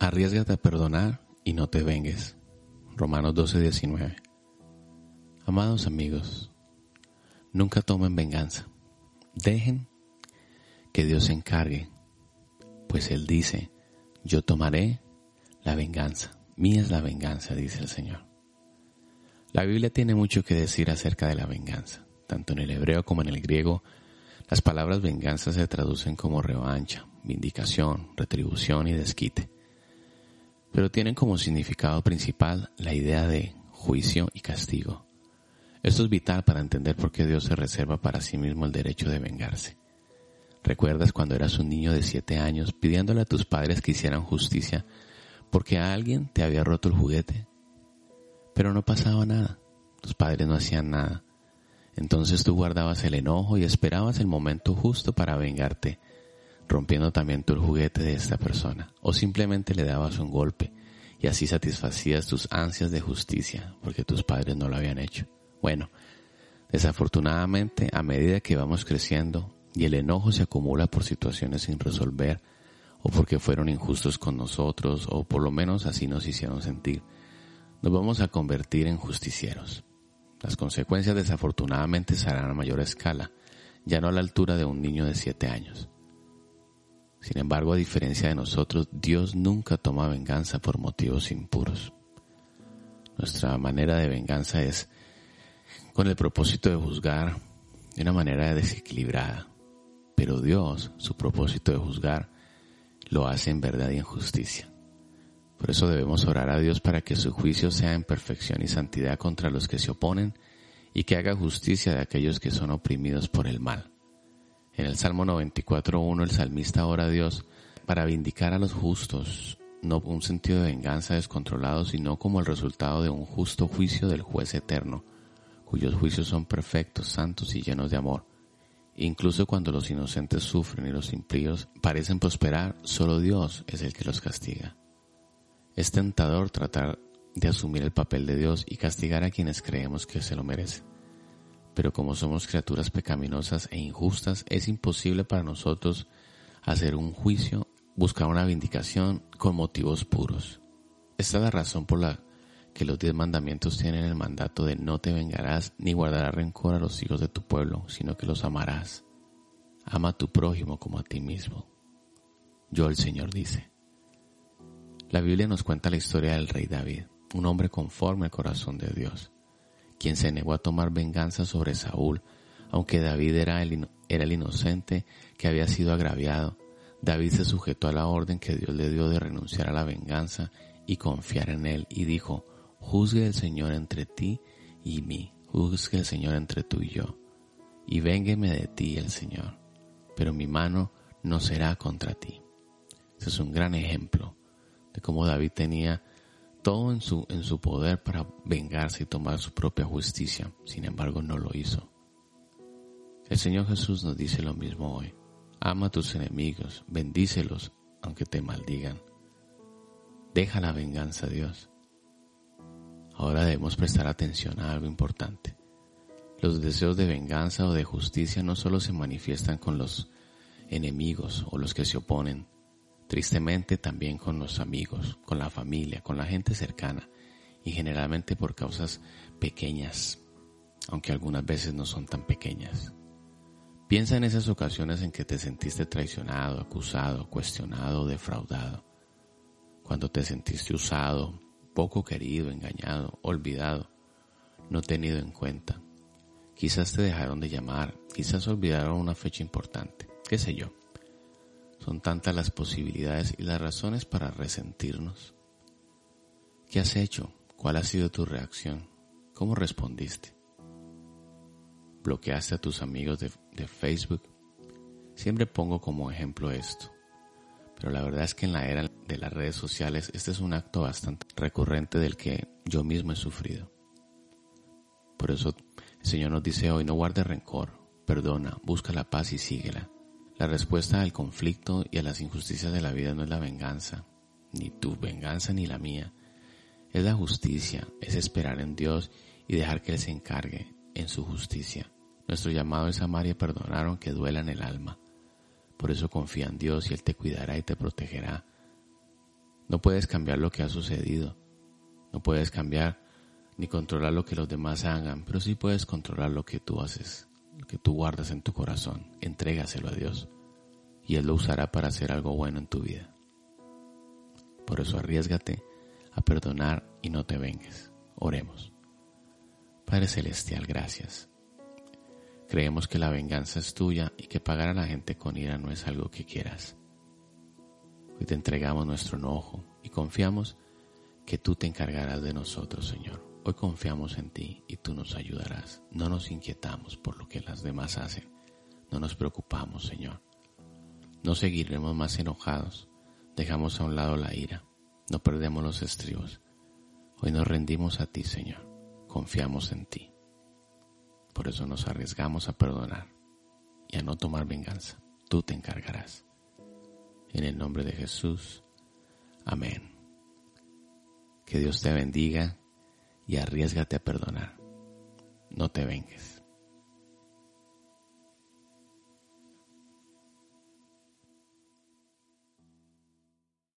Arriesgate a perdonar y no te vengues. Romanos 12, 19. Amados amigos, nunca tomen venganza. Dejen que Dios se encargue, pues Él dice, yo tomaré la venganza. Mía es la venganza, dice el Señor. La Biblia tiene mucho que decir acerca de la venganza. Tanto en el hebreo como en el griego, las palabras venganza se traducen como revancha, vindicación, retribución y desquite. Pero tienen como significado principal la idea de juicio y castigo. Esto es vital para entender por qué Dios se reserva para sí mismo el derecho de vengarse. ¿Recuerdas cuando eras un niño de siete años pidiéndole a tus padres que hicieran justicia porque a alguien te había roto el juguete? Pero no pasaba nada. Tus padres no hacían nada. Entonces tú guardabas el enojo y esperabas el momento justo para vengarte, rompiendo también tu el juguete de esta persona. O simplemente le dabas un golpe y así satisfacías tus ansias de justicia porque tus padres no lo habían hecho. Bueno, desafortunadamente a medida que vamos creciendo y el enojo se acumula por situaciones sin resolver o porque fueron injustos con nosotros o por lo menos así nos hicieron sentir, nos vamos a convertir en justicieros. Las consecuencias desafortunadamente serán a mayor escala, ya no a la altura de un niño de siete años. Sin embargo, a diferencia de nosotros, Dios nunca toma venganza por motivos impuros. Nuestra manera de venganza es con el propósito de juzgar de una manera desequilibrada. Pero Dios, su propósito de juzgar, lo hace en verdad y en justicia. Por eso debemos orar a Dios para que su juicio sea en perfección y santidad contra los que se oponen y que haga justicia de aquellos que son oprimidos por el mal. En el Salmo 94.1 el salmista ora a Dios para vindicar a los justos, no un sentido de venganza descontrolado, sino como el resultado de un justo juicio del juez eterno cuyos juicios son perfectos, santos y llenos de amor. Incluso cuando los inocentes sufren y los impíos parecen prosperar, solo Dios es el que los castiga. Es tentador tratar de asumir el papel de Dios y castigar a quienes creemos que se lo merecen. Pero como somos criaturas pecaminosas e injustas, es imposible para nosotros hacer un juicio, buscar una vindicación con motivos puros. Esta es la razón por la que los diez mandamientos tienen el mandato de no te vengarás ni guardarás rencor a los hijos de tu pueblo, sino que los amarás. Ama a tu prójimo como a ti mismo. Yo el Señor dice. La Biblia nos cuenta la historia del rey David, un hombre conforme al corazón de Dios, quien se negó a tomar venganza sobre Saúl, aunque David era el, inocente que había sido agraviado. David se sujetó a la orden que Dios le dio de renunciar a la venganza y confiar en él y dijo, Juzgue el Señor entre ti y mí, juzgue el Señor entre tú y yo, y véngueme de ti el Señor, pero mi mano no será contra ti. Ese es un gran ejemplo de cómo David tenía todo en su, en su poder para vengarse y tomar su propia justicia, sin embargo no lo hizo. El Señor Jesús nos dice lo mismo hoy. Ama a tus enemigos, bendícelos aunque te maldigan. Deja la venganza, Dios. Ahora debemos prestar atención a algo importante. Los deseos de venganza o de justicia no solo se manifiestan con los enemigos o los que se oponen, tristemente también con los amigos, con la familia, con la gente cercana y generalmente por causas pequeñas, aunque algunas veces no son tan pequeñas. Piensa en esas ocasiones en que te sentiste traicionado, acusado, cuestionado defraudado, cuando te sentiste usado, poco querido, engañado, olvidado, no tenido en cuenta. Quizás te dejaron de llamar, quizás olvidaron una fecha importante, qué sé yo. Son tantas las posibilidades y las razones para resentirnos. ¿Qué has hecho? ¿Cuál ha sido tu reacción? ¿Cómo respondiste? ¿Bloqueaste a tus amigos de, Facebook? Siempre pongo como ejemplo esto. Pero la verdad es que en la era de las redes sociales este es un acto bastante recurrente del que yo mismo he sufrido. Por eso el Señor nos dice hoy, no guarde rencor, perdona, busca la paz y síguela. La respuesta al conflicto y a las injusticias de la vida no es la venganza, ni tu venganza ni la mía. Es la justicia, es esperar en Dios y dejar que Él se encargue en su justicia. Nuestro llamado es amar y perdonar aunque duela en el alma. Por eso confía en Dios y Él te cuidará y te protegerá. No puedes cambiar lo que ha sucedido. No puedes cambiar ni controlar lo que los demás hagan, pero sí puedes controlar lo que tú haces, que tú guardas en tu corazón. Entrégaselo a Dios y Él lo usará para hacer algo bueno en tu vida. Por eso arriesgate a perdonar y no te vengues. Oremos. Padre Celestial, gracias. Creemos que la venganza es tuya y que pagar a la gente con ira no es algo que quieras. Hoy te entregamos nuestro enojo y confiamos que tú te encargarás de nosotros, Señor. Hoy confiamos en ti y tú nos ayudarás. No nos inquietamos por lo que las demás hacen. No nos preocupamos, Señor. No seguiremos más enojados. Dejamos a un lado la ira. No perdemos los estribos. Hoy nos rendimos a ti, Señor. Confiamos en ti. Por eso nos arriesgamos a perdonar y a no tomar venganza. Tú te encargarás. En el nombre de Jesús. Amén. Que Dios te bendiga y arriesgate a perdonar. No te vengues.